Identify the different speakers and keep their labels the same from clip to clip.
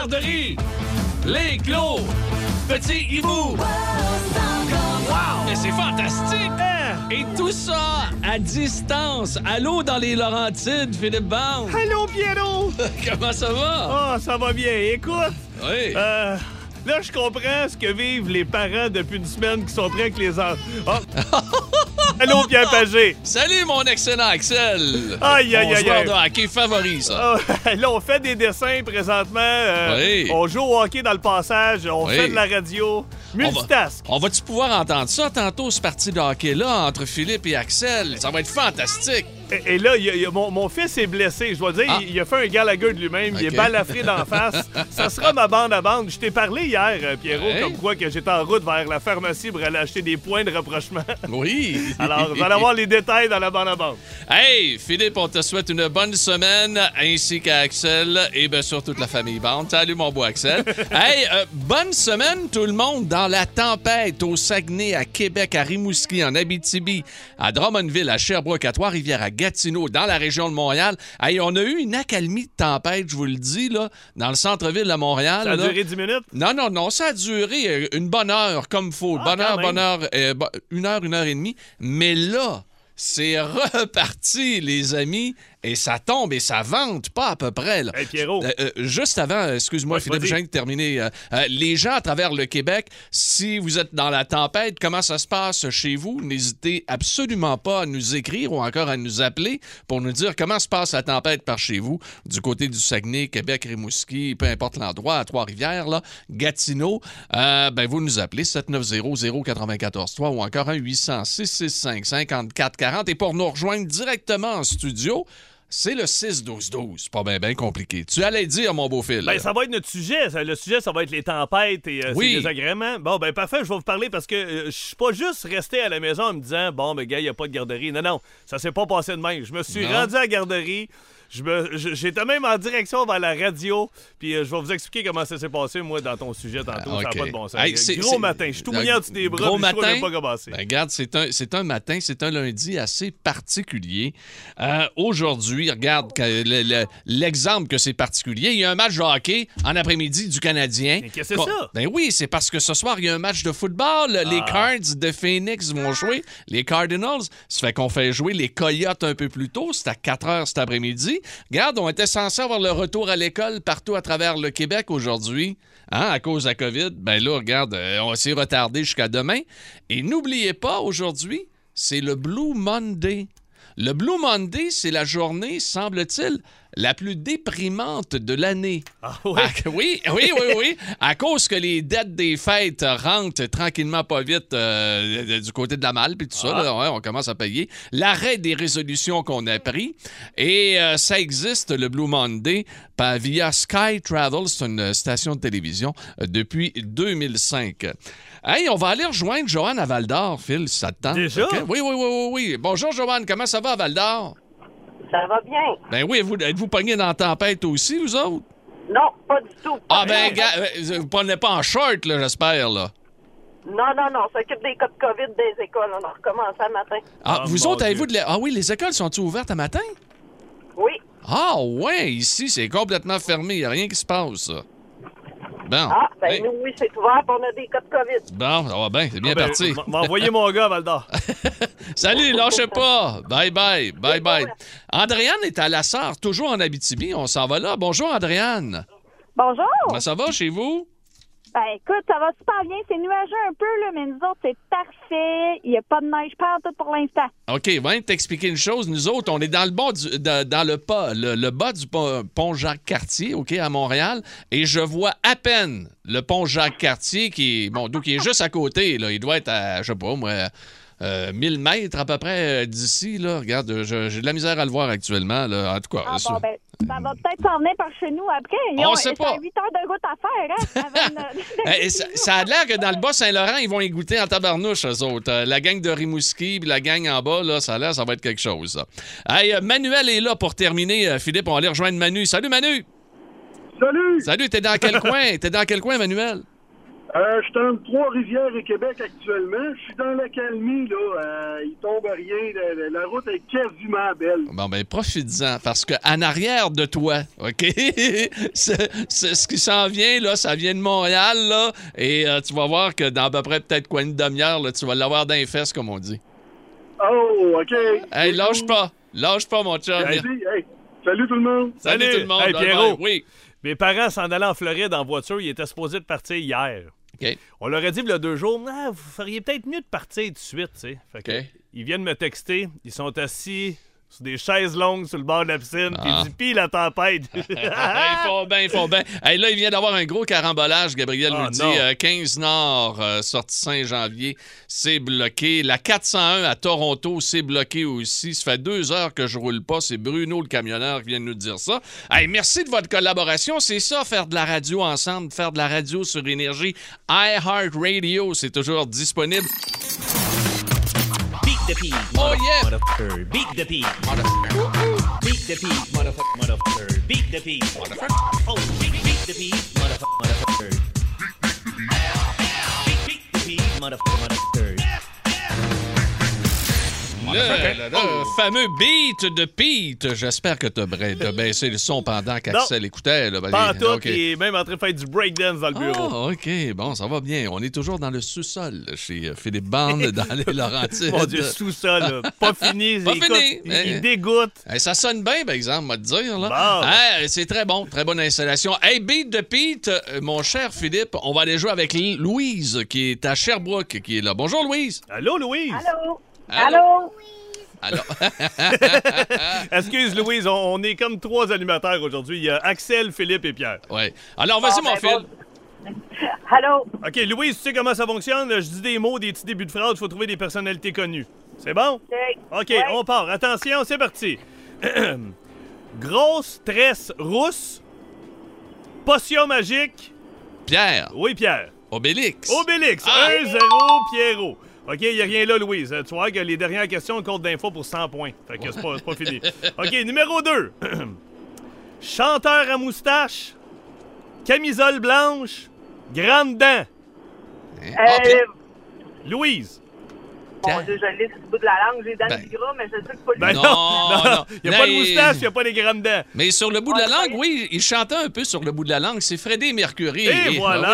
Speaker 1: garderie, les clos, petit hibou. Wow! Mais c'est fantastique! Et tout ça à distance. Allô dans les Laurentides, Philippe Bond.
Speaker 2: Allô, Pierrot!
Speaker 1: Comment ça va?
Speaker 2: Ah, ça va bien. Écoute,
Speaker 1: Oui.
Speaker 2: euh, là, je comprends ce que vivent les parents depuis une semaine qui sont prêts avec les enfants. Ah. Allô, Pierre Pagé.
Speaker 1: Salut, mon excellent Axel.
Speaker 2: Aïe, aïe, aïe,
Speaker 1: joueur
Speaker 2: aïe.
Speaker 1: de hockey favori, ça.
Speaker 2: Ah, là, on fait des dessins présentement. euh,
Speaker 1: Oui.
Speaker 2: On joue au hockey dans le passage. On
Speaker 1: Oui.
Speaker 2: fait de la radio. Multitask.
Speaker 1: On va-tu pouvoir entendre ça tantôt, ce parti de hockey-là, entre Philippe et Axel? Ça va être fantastique.
Speaker 2: Et, et là, il il mon, mon fils est blessé. Je dois dire,
Speaker 1: Ah.
Speaker 2: il, il a fait un Gallagher de lui-même. Il
Speaker 1: Ok.
Speaker 2: est balafré d'en face. Ça sera ma bande à bande. Je t'ai parlé hier, euh, Pierrot, comme quoi que j'étais en route vers la pharmacie pour aller acheter des points de rapprochement.
Speaker 1: Oui.
Speaker 2: Alors, vous allez avoir les détails dans la bande à bande.
Speaker 1: Hey, Philippe, on te souhaite une bonne semaine, ainsi qu'à Axel et bien sûr toute la famille Bande. Salut, mon beau Axel. hey, euh, bonne semaine, tout le monde, dans la tempête au Saguenay, à Québec, à Rimouski, en Abitibi, à Drummondville, à Sherbrooke, à Trois-Rivières, à Gatineau, dans la région de Montréal. Hey, on a eu une accalmie de tempête, je vous le dis, là, dans le centre-ville de Montréal.
Speaker 2: Ça a
Speaker 1: là.
Speaker 2: duré 10 minutes?
Speaker 1: Non, non, non, ça a duré euh, une bonne heure, comme faut.
Speaker 2: Ah,
Speaker 1: bonne heure, bonne heure, euh, une heure, une heure et demie. Mais là, c'est reparti, les amis, et ça tombe et ça vente pas à peu près. Là.
Speaker 2: Hey, Pierrot.
Speaker 1: Euh, euh, juste avant, excuse-moi,
Speaker 2: Ouais,
Speaker 1: Philippe,
Speaker 2: vas-y.
Speaker 1: je viens de terminer. euh, les gens à travers le Québec, si vous êtes dans la tempête, comment ça se passe chez vous? N'hésitez absolument pas à nous écrire ou encore à nous appeler pour nous dire comment se passe la tempête par chez vous, du côté du Saguenay, Québec, Rimouski, peu importe l'endroit, à Trois-Rivières, là, Gatineau. Ben, vous nous appelez 790-094-3 ou encore 1-800-665-5440. Et pour nous rejoindre directement en studio, c'est le 6-12-12. Pas bien ben compliqué. Tu allais dire, mon beau fil.
Speaker 2: Ben, ça va être notre sujet. Ça- Le sujet, ça va être les tempêtes et euh,
Speaker 1: Oui.
Speaker 2: ses désagréments. Bon, ben, parfait, je vais vous parler parce que euh, je suis pas juste resté à la maison en me disant, bon, ben, gars, il n'y a pas de garderie. Non, non, ça s'est pas passé de même. Je me suis
Speaker 1: Non.
Speaker 2: rendu à la garderie. Je je- J'étais même en direction vers la radio. Puis euh, je vais vous expliquer comment ça s'est passé, moi, dans ton sujet tantôt.
Speaker 1: Ah,
Speaker 2: Ça
Speaker 1: ok.
Speaker 2: n'a pas de bon sens.
Speaker 1: Hey,
Speaker 2: gros matin. Je suis tout mouillé en dessous des bras.
Speaker 1: gros
Speaker 2: je
Speaker 1: matin?
Speaker 2: même pas comment c'est.
Speaker 1: Ben, regarde, c'est un, un matin, c'est un lundi assez particulier. Euh, Aujourd'hui, regarde que le- le- l'exemple que c'est particulier. Il y a un match de hockey en après-midi du Canadien.
Speaker 2: Mais qu'est-ce que c'est ça?
Speaker 1: Ben oui, c'est parce que ce soir, il y a un match de football. Les
Speaker 2: Ah.
Speaker 1: Cards de Phoenix vont jouer. Les Cardinals. Ça fait qu'on fait jouer les Coyotes un peu plus tôt. C'est à 4 heures cet après-midi. Regarde, on était censé avoir le retour à l'école partout à travers le Québec aujourd'hui. Hein, à cause de la COVID. Ben là, regarde, euh, on s'est retardé jusqu'à demain. Et n'oubliez pas, aujourd'hui, c'est le Blue Monday. Le Blue Monday, c'est la journée, semble-t-il, la plus déprimante de l'année.
Speaker 2: Ah?
Speaker 1: Ah, oui, oui, oui, oui. À cause que les dettes des fêtes rentrent tranquillement pas vite euh, du côté de la malle, puis tout ça,
Speaker 2: Ah.
Speaker 1: là, ouais, on commence à payer. L'arrêt des résolutions qu'on a pris. Et euh, ça existe, le Blue Monday, par- via Sky Travel, c'est une station de télévision, euh, depuis 2005. Hey, on va aller rejoindre Joanne à Val d'Or, Phil, si ça te tente.
Speaker 2: Déjà?
Speaker 1: Oui, oui, oui, oui, oui. Bonjour, Joanne, comment ça va à Val d'Or?
Speaker 3: Ça va bien.
Speaker 1: Ben oui, êtes-vous, pogné dans la tempête aussi, vous autres?
Speaker 3: Non, pas du tout.
Speaker 1: Ah ben, gars, euh, vous prenez pas en short, là, j'espère, là.
Speaker 3: Non, non, non. On s'occupe des cas de COVID des écoles. On a recommencé un matin.
Speaker 1: Ah,
Speaker 2: Ah,
Speaker 1: vous autres, avez-vous de la... Ah oui, les écoles sont-ils ouvertes à matin?
Speaker 3: Oui.
Speaker 1: Ah ouais, ici, c'est complètement fermé. Il n'y a rien qui se passe, ça. Bon.
Speaker 3: Ah, ben
Speaker 1: Hey,
Speaker 3: nous, oui, c'est ouvert. On a des cas de COVID.
Speaker 1: Bon, ça va bien, c'est bien
Speaker 2: Ah, ben,
Speaker 1: parti.
Speaker 2: m- m'a envoyé mon gars à Val d'Or.
Speaker 1: Salut, lâchez pas. Bye bye, bye bye. Andréane est à la Sarre, toujours en Abitibi. On s'en va là. Bonjour, Andréane.
Speaker 4: Bonjour.
Speaker 1: Comment ça va chez vous?
Speaker 4: Ben écoute, ça va super bien. C'est nuageux un peu, là, mais nous autres, c'est parfait. Il n'y a pas de neige pas tout pour l'instant.
Speaker 1: OK, va t'expliquer une chose. Nous autres, on est dans le bas du, de- dans le, pas, le, le bas du pont, Jacques-Cartier, OK, à Montréal, et je vois à peine le pont Jacques-Cartier qui bon, donc il est juste à côté, là. Il doit être à, je sais pas, moi, euh, 1000 mètres à peu près euh, d'ici, là. Regarde, je- j'ai de la misère à le voir actuellement, là. En tout cas,
Speaker 4: Ah bon, ben, ça va peut-être s'en venir par chez nous après. Ils
Speaker 1: On
Speaker 4: ont-
Speaker 1: sait pas.
Speaker 4: 8 heures de route à faire, hein? avant de-
Speaker 1: Eh, ça, ça a l'air que dans le Bas-Saint-Laurent, ils vont y goûter en tabarnouche, eux autres. Euh, la gang de Rimouski puis la gang en bas, là, ça a l'air, ça va être quelque chose. ça. Hey, euh, Manuel est là pour terminer. Philippe, on va aller rejoindre Manu. Salut, Manu.
Speaker 5: Salut!
Speaker 1: Salut, t'es dans quel coin? T'es dans quel coin, Manuel?
Speaker 5: Euh, je suis entre Trois-Rivières et Québec actuellement. Je suis dans l'accalmie, là. Euh, il tombe rien. La, la- la route est quasiment belle.
Speaker 1: Bon, ben, profite-en, parce qu'en arrière de toi, OK? c'est, c'est- ce qui s'en vient, là, ça vient de Montréal, là, et euh, tu vas voir que dans à peu près peut-être quoi une demi-heure, là, tu vas l'avoir dans les fesses, comme on dit.
Speaker 5: Oh, OK.
Speaker 1: Hey, lâche pas! Lâche pas, mon chum!
Speaker 5: Merci. Hey, salut tout le monde.
Speaker 1: Salut,
Speaker 2: Salut.
Speaker 1: tout le monde!
Speaker 2: Hey, Pierrot.
Speaker 1: Oui.
Speaker 2: Mes parents s'en allaient en Floride en voiture. Ils étaient supposés de partir hier. On leur a dit, il y a deux jours, Ah, vous feriez peut-être mieux de partir tout de suite. Fait que. Ils viennent me texter. Ils sont assis sur des chaises longues sur le bord de la piscine. Puis
Speaker 1: Ah.
Speaker 2: ils disent, pis la tempête.
Speaker 1: ils font bien, ils font bien. Hey, là, il vient d'avoir un gros carambolage, Gabriel
Speaker 2: Ah,
Speaker 1: nous dit.
Speaker 2: non.
Speaker 1: Euh, 15 Nord, euh, sortie Saint-Janvier, c'est bloqué. La 401 à Toronto, c'est bloqué aussi. Ça fait deux heures que je roule pas. C'est Bruno, le camionneur, qui vient de nous dire ça. Hey, merci de votre collaboration. C'est ça, faire de la radio ensemble, faire de la radio sur Énergie. iHeartRadio, c'est toujours disponible.
Speaker 6: Beat the pig,
Speaker 1: Oh, yeah.
Speaker 6: motherfucker. Beat the pig. Beat the pig, motherfucker, motherfucker. Beat the pig. Oh, beat, beat the pig, motherfucker, motherfucker. Beat, beat the pig, motherfucker, motherfucker.
Speaker 1: Le, le- le fameux beat de Pete. J'espère que tu as, baissé le son pendant qu'Axel écoutait. Là.
Speaker 2: Pas tout, est même en train de faire du breakdance dans le bureau.
Speaker 1: Ah, OK. Bon, ça va bien. On est toujours dans le sous-sol chez euh, Philippe Bande, dans les Laurentides.
Speaker 2: Mon Dieu, sous ça, là. Pas fini.
Speaker 1: Pas
Speaker 2: Écoute,
Speaker 1: fini,
Speaker 2: Il,
Speaker 1: mais-
Speaker 2: il dégoûte.
Speaker 1: Hey, ça sonne bien, par exemple, on va te dire. Là.
Speaker 2: Bon.
Speaker 1: Hey, c'est très bon, très bonne installation. Hey, beat de Pete, euh, mon cher Philippe, on va aller jouer avec Louise, qui est à Sherbrooke, qui est là. Bonjour, Louise.
Speaker 2: Allô, Louise?
Speaker 4: Allô?
Speaker 1: Allô?
Speaker 4: Allô?
Speaker 1: Alors,
Speaker 2: Excuse, Louise, on, on est comme trois animateurs aujourd'hui. Il y a Axel, Philippe et Pierre.
Speaker 1: ouais. Alors, vas-y,
Speaker 4: Ah,
Speaker 1: mon
Speaker 4: ben bon. Allô?
Speaker 2: OK, Louise, tu sais comment ça fonctionne? Je dis des mots, des petits débuts de phrase, il faut trouver des personnalités connues. C'est bon?
Speaker 4: OK.
Speaker 2: OK,
Speaker 4: Ouais.
Speaker 2: on part. Attention, c'est parti. Grosse tresse rousse. Potion magique.
Speaker 1: Pierre,
Speaker 2: Oui, Pierre.
Speaker 1: Obélix.
Speaker 2: Obélix.
Speaker 1: Ah.
Speaker 2: 1-0, Pierrot. OK, il n'y a rien là, Louise. Tu vois que les dernières questions comptent d'infos pour 100 points. Fait que c'est pas, pas fini. OK, numéro 2. Chanteur à moustache. Camisole blanche. Grande dent.
Speaker 1: Hein? Ah,
Speaker 4: Euh.
Speaker 2: Louise.
Speaker 4: Mon Dieu, je l'ai sur le bout de la langue. J'ai dans
Speaker 1: Ben.
Speaker 4: le gras, mais je sais que c'est pas le
Speaker 2: Ben
Speaker 1: Non,
Speaker 2: non,
Speaker 1: non.
Speaker 2: Il n'y a pas de moustache, il n'y a pas les grandes dents.
Speaker 1: Mais sur le bout de la
Speaker 4: Ouais,
Speaker 1: langue, oui, il chantait un peu sur le bout de la langue. C'est Freddie Mercury.
Speaker 2: Et
Speaker 1: Ah
Speaker 2: voilà!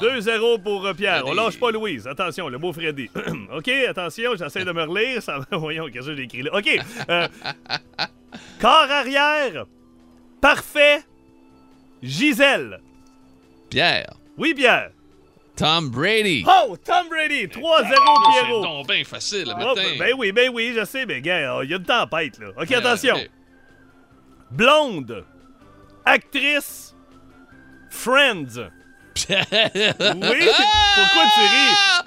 Speaker 1: oui, absolument.
Speaker 2: 2-0 pour euh, Pierre. On lâche pas Louise. Attention, le beau Freddy. OK, attention, j'essaie de me relire. Ça... Voyons, qu'est-ce que j'ai écrit là? OK. euh, corps arrière. Parfait. Gisèle.
Speaker 1: Pierre.
Speaker 2: Oui, Pierre.
Speaker 1: Tom Brady.
Speaker 2: Oh, Tom Brady. 3-0,
Speaker 1: C'est
Speaker 2: Pierrot.
Speaker 1: donc bien facile, le
Speaker 2: Oh,
Speaker 1: matin.
Speaker 2: ben oui, ben oui, je sais, mais gars, il y a une tempête, là. OK,
Speaker 1: Euh,
Speaker 2: attention. Blonde. Actrice. Friends.
Speaker 1: Pierre.
Speaker 2: Oui? Pourquoi tu ris?
Speaker 1: Ah!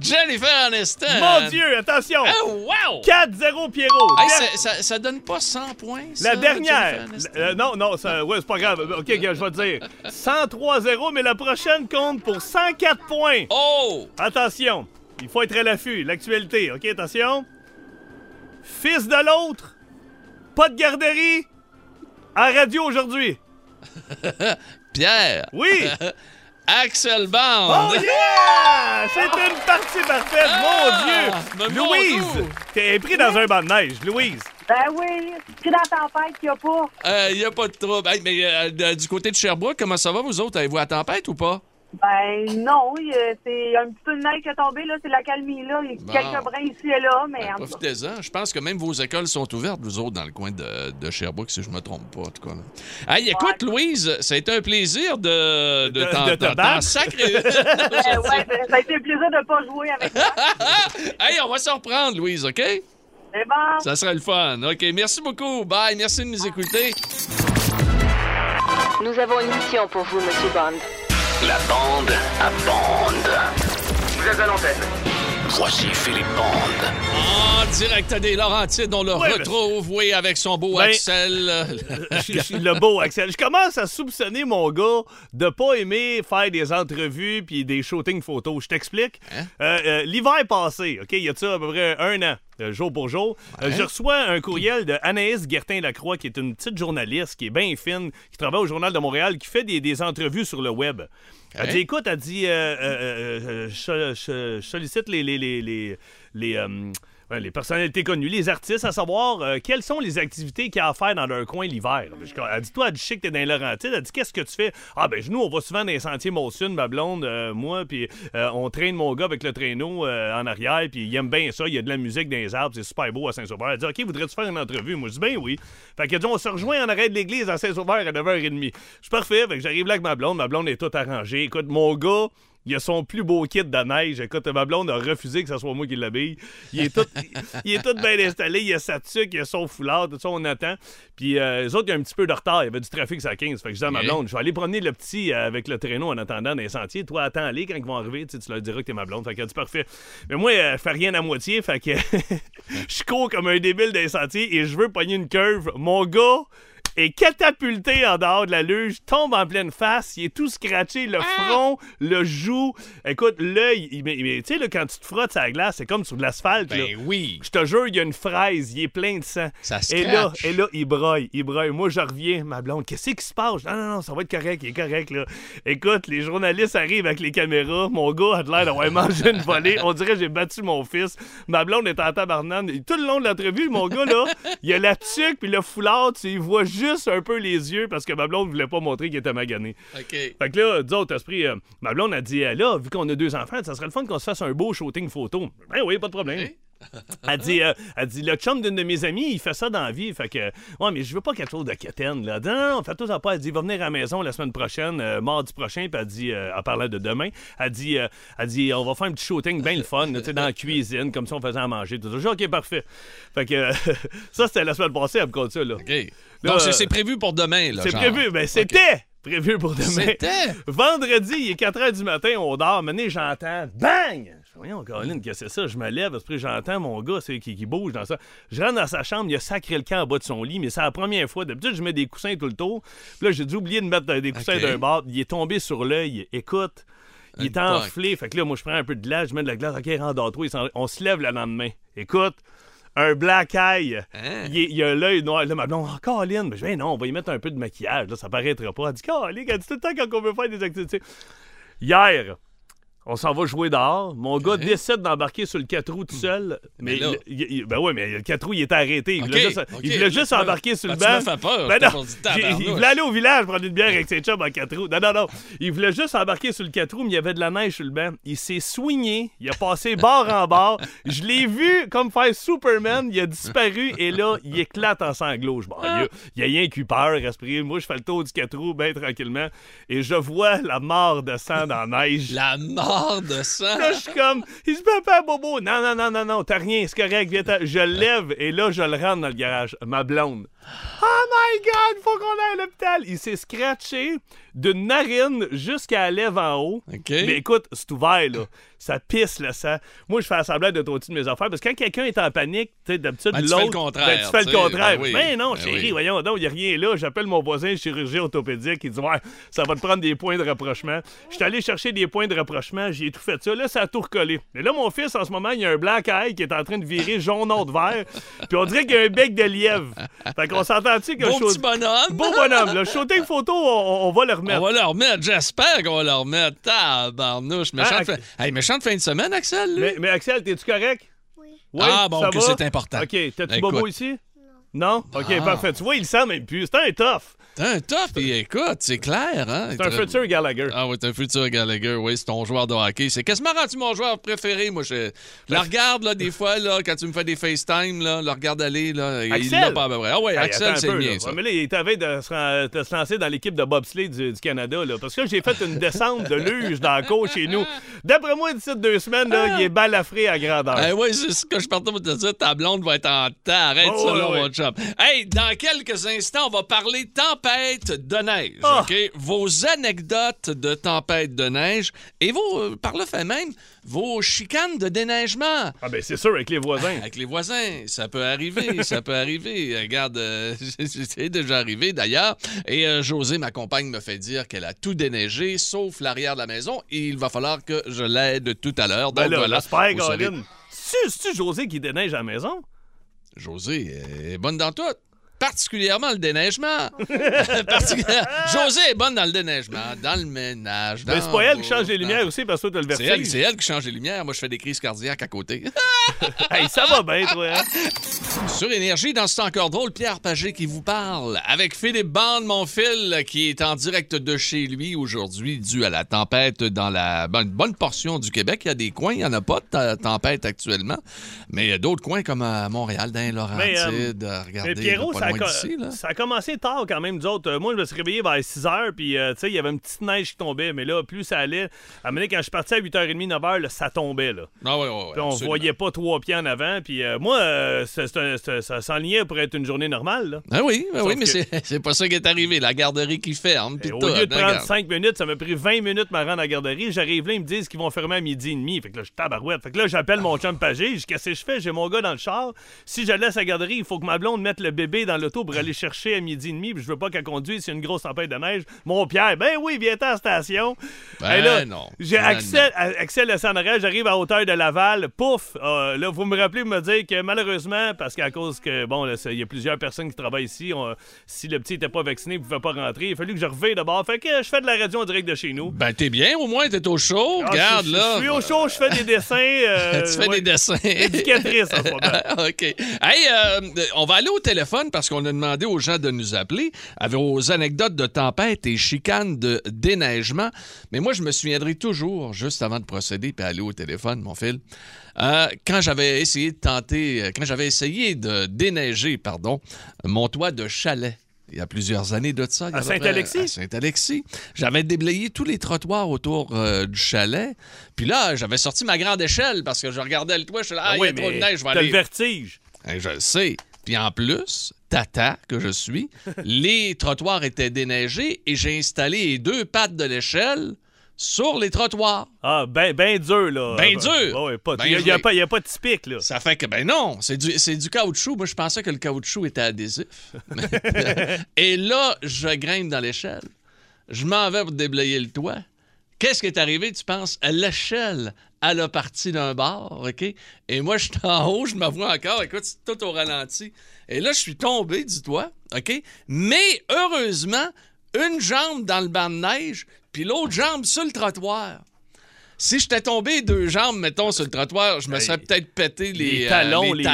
Speaker 1: Jennifer Aniston.
Speaker 2: Mon Dieu, attention.
Speaker 1: Oh, wow!
Speaker 2: 4-0, Pierrot.
Speaker 1: Hey,
Speaker 2: Der-
Speaker 1: ça, ça- ça donne pas 100 points,
Speaker 2: La dernière. Euh, non, non, ça, ouais, c'est pas grave. OK, je vais te dire. 103-0, mais la prochaine compte pour 104 points.
Speaker 1: Oh!
Speaker 2: Attention, il faut être à l'affût. L'actualité, OK, attention. Fils de l'autre, pas de garderie, à radio aujourd'hui.
Speaker 1: Pierre.
Speaker 2: Oui!
Speaker 1: Axel Band.
Speaker 2: Oh yeah! C'est une partie parfaite,
Speaker 1: Ah!
Speaker 2: mon Dieu!
Speaker 1: mon
Speaker 2: Louise,
Speaker 1: Dieu!
Speaker 2: t'es pris dans un banc de neige, Louise.
Speaker 4: Ben oui, pris dans la tempête qu'il n'y a pas.
Speaker 1: Il n'y a pas de trouble. Hey, mais euh, du côté de Sherbrooke, comment ça va, vous autres? Avez-vous la tempête ou pas?
Speaker 4: Ben non, il y a- c'est un petit peu de neige qui est tombée, là, c'est la calmie, là. Il y a
Speaker 1: Bon.
Speaker 4: quelques brins ici et là, mais
Speaker 1: Ben. Profitez-en. Je pense que même vos écoles sont ouvertes, vous autres, dans le coin de, de Sherbrooke, si je me trompe pas, en tout cas. là. Hey, écoute, Louise, ça a été un plaisir de, de,
Speaker 2: De-
Speaker 1: t'en-
Speaker 2: de te.
Speaker 4: Euh, ouais, ben, ça a été un plaisir de ne pas jouer avec toi.
Speaker 1: hey, on va se reprendre, Louise, OK?
Speaker 4: C'est bon.
Speaker 1: Ça serait le fun. OK, merci beaucoup. Bye. Merci de nous écouter.
Speaker 7: Nous avons une mission pour vous, Monsieur Bond.
Speaker 8: La bande à bande.
Speaker 9: Vous êtes à l'antenne.
Speaker 8: Voici Philippe Bande.
Speaker 1: En direct des Laurentides, on le
Speaker 2: Ouais,
Speaker 1: retrouve, oui, avec son beau
Speaker 2: Ben-
Speaker 1: Axel.
Speaker 2: Je- je- le beau Axel. Je commence à soupçonner mon gars de pas aimer faire des entrevues puis des shootings photos. Je t'explique.
Speaker 1: Hein?
Speaker 2: Euh, euh, L'hiver passé, OK, il y a de ça à peu près un an. Euh, jour pour jour. Euh, je reçois un courriel de Anaïs Guertin-Lacroix, qui est une petite journaliste, qui est bien fine, qui travaille au Journal de Montréal, qui fait des, des entrevues sur le web. Elle dit, écoute, elle dit, euh, euh, euh, euh, je, je- je sollicite les... les, les, les, les, personnalités connues, les artistes, à savoir euh, quelles sont les activités qu'il y a à faire dans leur coin l'hiver? Je- Elle dit, toi, elle dit, que t'es dans les. Elle dit, qu'est-ce que tu fais? Ah, ben, nous, on va souvent dans les sentiers Molson, ma blonde, euh, moi, puis euh, on traîne mon gars avec le traîneau en arrière, puis il aime bien ça. Il y a de la musique dans les arbres, c'est super beau à Saint-Sauveur. Elle dit, OK, voudrais-tu faire une entrevue? Moi, je dis, ben oui. Fait qu'elle dit, on se rejoint en arrêt de l'église à Saint-Sauveur à 9h30. Je suis parfait, fait que j'arrive là avec ma blonde. Ma blonde est toute arrangée. Écoute, mon gars, il a son plus beau kit de neige. Écoute, ma blonde a refusé que ce soit moi qui l'habille. Il est tout, il est tout bien installé. Il a sa tuque, il a son foulard, tout ça, on attend. Puis euh, les autres, il y a un petit peu de retard. Il y avait du trafic à 15. Fait que je dis à ma blonde, je vais aller promener le petit euh, avec le traîneau en attendant dans les sentiers. Toi, attends, aller quand ils vont arriver. Tu, sais, tu leur diras que t'es ma blonde. Fait qu'elle dit parfait. Mais moi, euh, je fais rien à moitié. Fait que je cours comme un débile dans les sentiers et je veux pogner une curve. Mon gars est catapulté en dehors de la luge, tombe en pleine face, il est tout scratché, le front, le joue. Écoute, l'œil, tu sais, là, quand tu te frottes sur la glace, c'est comme sur de l'asphalte. là.
Speaker 1: Ben oui.
Speaker 2: Je te jure, il y a une fraise, il est plein de sang.
Speaker 1: Ça
Speaker 2: et là, et là, il broille, il broille. Moi, je reviens, ma blonde, qu'est-ce qui se passe? Non, non, non, ça va être correct, il est correct, là. Écoute, les journalistes arrivent avec les caméras. Mon gars a l'air d'avoir mangé une volée. On dirait que j'ai battu mon fils. Ma blonde est en tabarnane. Tout le long de l'entrevue, mon gars, là, il a la tuque puis le foulard, tu sais, il voit un peu les yeux parce que ma blonde voulait pas montrer qu'il était magané.
Speaker 1: OK.
Speaker 2: Fait que là, d'autres esprit, euh, ma blonde a dit, euh, là, vu qu'on a deux enfants, ça serait le fun qu'on se fasse un beau shooting photo. Ben oui, pas de problème. Elle dit, euh, elle dit, le chum d'une de mes amies, il fait ça dans la vie. Fait que, ouais, mais je veux pas quelque chose de quétaine, là. Non, non, non, fais tout ça pas. Elle dit, il va venir à la maison la semaine prochaine, euh, mardi prochain. Puis elle dit, euh, en parlant de demain, elle dit, euh, elle dit, on va faire un petit shooting bien le fun, tu sais, dans la cuisine, comme ça on faisait à manger. Tout ça. OK, parfait. Fait que, ça, c'était la semaine passée, elle me compte ça, là.
Speaker 1: OK.
Speaker 2: Là,
Speaker 1: Donc, c'est-
Speaker 2: euh,
Speaker 1: c'est prévu pour demain, là.
Speaker 2: C'est prévu, ben c'était prévu pour demain.
Speaker 1: C'était?
Speaker 2: Vendredi, il est 4 h du matin, on dort. Maintenant, j'entends bang! Voyons, Colin, qu'est-ce que c'est ça? Je me lève, après, j'entends mon gars qui, qui bouge dans ça. Je rentre dans sa chambre, il a sacré le camp en bas de son lit, mais c'est la première fois. D'habitude, je mets des coussins tout le tour. Puis là, j'ai dû oublier de mettre des coussins d'un bord. Il est tombé sur l'œil. Écoute, il est enflé. Fait que là, moi, je prends un peu de glace, je mets de la glace. OK, rendors-toi. On se lève le lendemain. Écoute, un black eye.
Speaker 1: Hein?
Speaker 2: Il, il a l'œil noir. Là, ma blonde, oh, Colin. Mais je dis, non, on va y mettre un peu de maquillage. Là, ça paraîtra pas. Elle dit, Colin, elle dit tout le temps quand on veut faire des activités. Hier, on s'en va jouer dehors. Mon gars décide d'embarquer sur le 4 roues tout seul. Mais,
Speaker 1: Mais là-
Speaker 2: il- il- ben ouais, mais le 4 roues, il était arrêté. Il voulait juste,
Speaker 1: OK.
Speaker 2: il voulait juste
Speaker 1: Là,
Speaker 2: embarquer sur le
Speaker 1: ben,
Speaker 2: banc.
Speaker 1: tu fait peur.
Speaker 2: Ben non,
Speaker 1: dit
Speaker 2: il voulait aller au village prendre une bière avec ses chums en 4 roues. Non, non, non. Il voulait juste embarquer sur le 4 roues, mais il y avait de la neige sur le banc. Il s'est soigné. Il a passé bord en bord. Je l'ai vu comme faire Superman. Il a disparu et là, il éclate en sanglots. Je- Bon, il, y a, il y a rien qui peur, esprit. Moi, je fais le tour du 4 roues bien tranquillement et je vois la mort de sang dans la neige.
Speaker 1: La mort de sang.
Speaker 2: Là, je suis comme, il se papa, Bobo. Non, non, non, non, non, t'as rien, c'est correct, viens, Je lève et là, je le rentre dans le garage. Ma blonde. Oh my God, faut qu'on aille à l'hôpital. Il s'est scratché d'une narine jusqu'à la lèvre en haut. Mais écoute, c'est ouvert, là. Ça pisse le sang. Moi, je fais semblant de au-dessus de mes affaires parce que quand quelqu'un est en panique, tu sais, d'habitude,
Speaker 1: Ben, tu
Speaker 2: l'autre.
Speaker 1: fais le contraire,
Speaker 2: ben, tu fais
Speaker 1: tu
Speaker 2: le contraire.
Speaker 1: ben oui,
Speaker 2: Mais non,
Speaker 1: ben
Speaker 2: chérie,
Speaker 1: oui.
Speaker 2: voyons donc, il n'y a rien là. J'appelle mon voisin chirurgien orthopédique. Il dit Ouais, ça va te prendre des points de rapprochement. Je suis allé chercher des points de rapprochement. J'ai tout fait ça. Là, ça a tout recollé. Mais là, mon fils, en ce moment, il y a un black eye qui est en train de virer jaune de vert. Puis on dirait qu'il y a un bec de lièvre. Fait qu'on s'entend-tu que
Speaker 1: Beau
Speaker 2: show-
Speaker 1: petit bonhomme.
Speaker 2: Beau bonhomme. Le shooting photo, on, on va le remettre.
Speaker 1: On va le remettre, j'espère qu'on va le remettre. Tabarnouche. Méchante,
Speaker 2: Ah,
Speaker 1: fin... hey, méchante fin de semaine, Axel. lui.
Speaker 2: Mais, mais Axel, t'es-tu correct? Oui.
Speaker 1: Ah, bon,
Speaker 2: ça
Speaker 1: que c'est important.
Speaker 2: OK, t'as-tu bobo ici? Non? OK,
Speaker 1: Ah.
Speaker 2: parfait. Tu vois, il le sent même plus. C'est un tough.
Speaker 1: Un tough, puis écoute, c'est clair, hein?
Speaker 2: C'est un futur Gallagher.
Speaker 1: Ah oui, c'est un futur Gallagher, oui, c'est ton joueur de hockey. C'est quasiment rendu mon joueur préféré, moi. Je, le regarde, là, des fois, là, quand tu me fais des FaceTime, là, le regarde aller, là, il
Speaker 2: Axel?
Speaker 1: l'a pas à peu près. Ah oui,
Speaker 2: Hey,
Speaker 1: Axel, c'est
Speaker 2: là.
Speaker 1: ça.
Speaker 2: Ouais, mais là, il est à de se, de se lancer dans l'équipe de bobsleigh du, du Canada. Là, parce que j'ai fait une descente de luge dans le cours chez nous. D'après moi, d'ici deux semaines, là, il est balafré à grandeur.
Speaker 1: Eh oui, c'est ce que je partais pour te dire. Ta blonde va être en temps. Arrête
Speaker 2: Oh,
Speaker 1: ça, là,
Speaker 2: ouais.
Speaker 1: mon chum. Hey, dans quelques instants, on va parler tempête de neige.
Speaker 2: Ah.
Speaker 1: Vos anecdotes de tempête de neige et vos, euh, par le fait même, vos chicanes de déneigement.
Speaker 2: Ah ben c'est sûr, avec les voisins.
Speaker 1: Avec les voisins, ça peut arriver, ça peut arriver. Regarde, euh, c'est déjà arrivé d'ailleurs. Et euh, José, ma compagne, me fait dire qu'elle a tout déneigé, sauf l'arrière de la maison. Et il va falloir que je l'aide tout à l'heure.
Speaker 2: Ben
Speaker 1: Donc
Speaker 2: là,
Speaker 1: voilà.
Speaker 2: j'espère, José qui déneige à la maison?
Speaker 1: José est bonne dans tout. Particulièrement le déneigement. José est bonne dans le déneigement, dans le ménage. Dans
Speaker 2: c'est pas elle qui change les lumières aussi parce que toi, t'as le
Speaker 1: C'est elle,
Speaker 2: vertige.
Speaker 1: c'est elle qui change les lumières. Moi, je fais des crises cardiaques à côté.
Speaker 2: Hey, ça va bien, toi, hein?
Speaker 1: Sur Énergie, dans ce encore drôle, Pierre Pagé qui vous parle avec Philippe Bande, mon fil, qui est en direct de chez lui aujourd'hui, dû à la tempête dans la bonne, bonne portion du Québec. Il y a des coins, il n'y en a pas de tempête actuellement, mais il y a d'autres coins comme à Montréal, dans les Laurentides. euh, regardez,
Speaker 2: Mais Pierrot, ça a,
Speaker 1: là.
Speaker 2: ça a commencé tard quand même, nous autres. Euh, Moi, je me suis réveillé vers 6 h, puis euh, tu sais, il y avait une petite neige qui tombait, mais là, plus ça allait. À un moment donné, quand je suis parti à 8h30, 9h, là, ça tombait, là.
Speaker 1: Ah ouais, ouais, ouais,
Speaker 2: Puis on
Speaker 1: absolument.
Speaker 2: voyait pas trois pieds en avant, puis euh, moi, euh, ça s'enlignait pour être une journée normale, là.
Speaker 1: Ah oui, ah oui, mais
Speaker 2: que-
Speaker 1: c'est c'est pas ça qui est arrivé. La garderie qui ferme. puis
Speaker 2: Et au lieu de prendre
Speaker 1: regarde.
Speaker 2: 5 minutes, ça m'a pris 20 minutes me rendre à la garderie. J'arrive là, ils me disent qu'ils vont fermer à midi et demi. Fait que là, je tabarouette. Fait que là, j'appelle mon chum Pagé. Je dis, qu'est-ce que je fais? J'ai mon gars dans le char. Si je laisse à la garderie, il faut que ma blonde mette le bébé dans l'auto pour aller chercher à midi et demi. Puis je veux pas qu'elle conduise s'il y a une grosse tempête de neige. Mon Pierre, ben oui, viens à la station.
Speaker 1: Ben
Speaker 2: Et là,
Speaker 1: non.
Speaker 2: J'ai accès, à- accès à la Sanarelle, j'arrive à hauteur de Laval, pouf, euh, là, vous me rappelez, vous me dire que malheureusement, parce qu'à cause que, bon, c'est- il y a plusieurs personnes qui travaillent ici, on- si le petit était pas vacciné, il pouvait pas rentrer, il a fallu que je revienne de bord. Fait que je fais de la radio en direct de chez nous.
Speaker 1: Ben, t'es bien, au moins, t'es au chaud.
Speaker 2: Ah,
Speaker 1: Regarde,
Speaker 2: je-
Speaker 1: là.
Speaker 2: Je suis au chaud, je fais des dessins. euh,
Speaker 1: tu fais
Speaker 2: ouais,
Speaker 1: des dessins.
Speaker 2: Éducatrice en ce moment.
Speaker 1: OK. Hey, euh, on va aller au téléphone parce qu'on a demandé aux gens de nous appeler avec aux anecdotes de tempête et chicanes de déneigement. Mais moi, je me souviendrai toujours, juste avant de procéder puis aller au téléphone, mon fil, euh, quand j'avais essayé de tenter, euh, quand j'avais essayé de déneiger, pardon, mon toit de chalet. Il y a plusieurs années de ça.
Speaker 2: À Saint-Alexis?
Speaker 1: À Saint-Alexis. J'avais déblayé tous les trottoirs autour euh, du chalet. Puis là, j'avais sorti ma grande échelle parce que je regardais le toit. Je suis là, ah, il y a trop de neige, je vais aller
Speaker 2: le vertige.
Speaker 1: Hein, je le sais. Puis en plus, tata que je suis, les trottoirs étaient déneigés et j'ai installé les deux pattes de l'échelle sur les trottoirs.
Speaker 2: Ah, ben, ben dur, là.
Speaker 1: Ben dur.
Speaker 2: ouais, pas-
Speaker 1: Ben
Speaker 2: Il n'y a, pas- a de typique, là.
Speaker 1: Ça fait que, ben non, c'est du, c'est du caoutchouc. Moi, je pensais que le caoutchouc était adhésif. et là, je grimpe dans l'échelle. Je m'en vais pour déblayer le toit. Qu'est-ce qui est arrivé, tu penses? L'échelle, elle a parti d'un bord, OK? Et moi, je suis en haut, je me vois encore, écoute, c'est tout au ralenti. Et là, je suis tombé du toit, OK? Mais heureusement, une jambe dans le banc de neige, puis l'autre jambe sur le trottoir. Si j'étais tombé deux jambes, mettons, sur le trottoir, je me serais peut-être pété les,
Speaker 2: les
Speaker 1: euh,
Speaker 2: talons,
Speaker 1: les.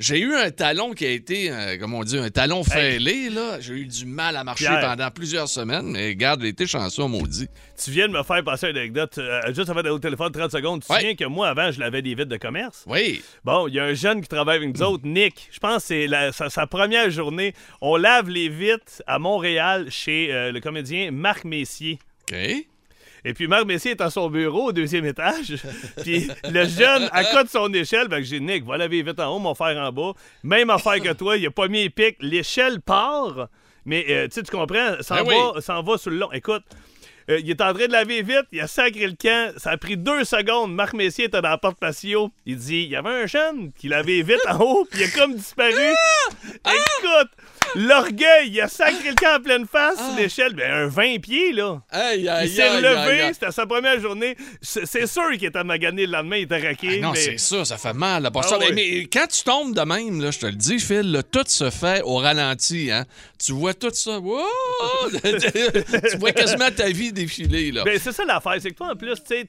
Speaker 1: J'ai eu un talon qui a été, euh, comment on dit, un talon fêlé, là. J'ai eu du mal à marcher
Speaker 2: Pierre.
Speaker 1: pendant plusieurs semaines, mais regarde, j'ai été chanceux, maudit.
Speaker 2: Tu viens de me faire passer une anecdote. euh, juste avant d'aller au téléphone, 30 secondes. Tu te
Speaker 1: Ouais.
Speaker 2: souviens que moi, avant, je lavais des vitres de commerce?
Speaker 1: Oui.
Speaker 2: Bon, il y a un jeune qui travaille avec nous autres, Nick. Je pense que c'est sa, sa première journée. On lave les vitres à Montréal chez le comédien Marc Messier.
Speaker 1: OK.
Speaker 2: Et puis Marc Messier est à son bureau au deuxième étage. puis le jeune, à côté de son échelle, fait que j'ai dit, Nick, va laver vitres en haut, mon frère en bas. Même affaire que toi, il a pas mis les pics. L'échelle part, mais euh, tu comprends, s'en
Speaker 1: Ben
Speaker 2: va, s'en va sur le long. Écoute. euh, il est en train de laver vite, il a sacré le camp, ça a pris deux secondes. Marc Messier était dans la porte patio. Il dit il y avait un jeune qui lavait vite en haut, puis il a comme disparu. Écoute, l'orgueil, il a sacré le camp en pleine face sur l'échelle, ben un 20 pieds là.
Speaker 1: Aïe,
Speaker 2: Il s'est levé, c'était sa première journée. C'est sûr qu'il était magané le lendemain, il était raqué.
Speaker 1: Ah non,
Speaker 2: mais-
Speaker 1: c'est ça, ça fait mal.
Speaker 2: Ah.
Speaker 1: Mais, quand tu tombes de même, là, je te le dis, Phil, là, tout se fait au ralenti. Hein? Tu vois tout ça. Wow! tu vois quasiment ta vie défiler. Là.
Speaker 2: Ben, c'est ça l'affaire, c'est que toi, en plus, tu sais,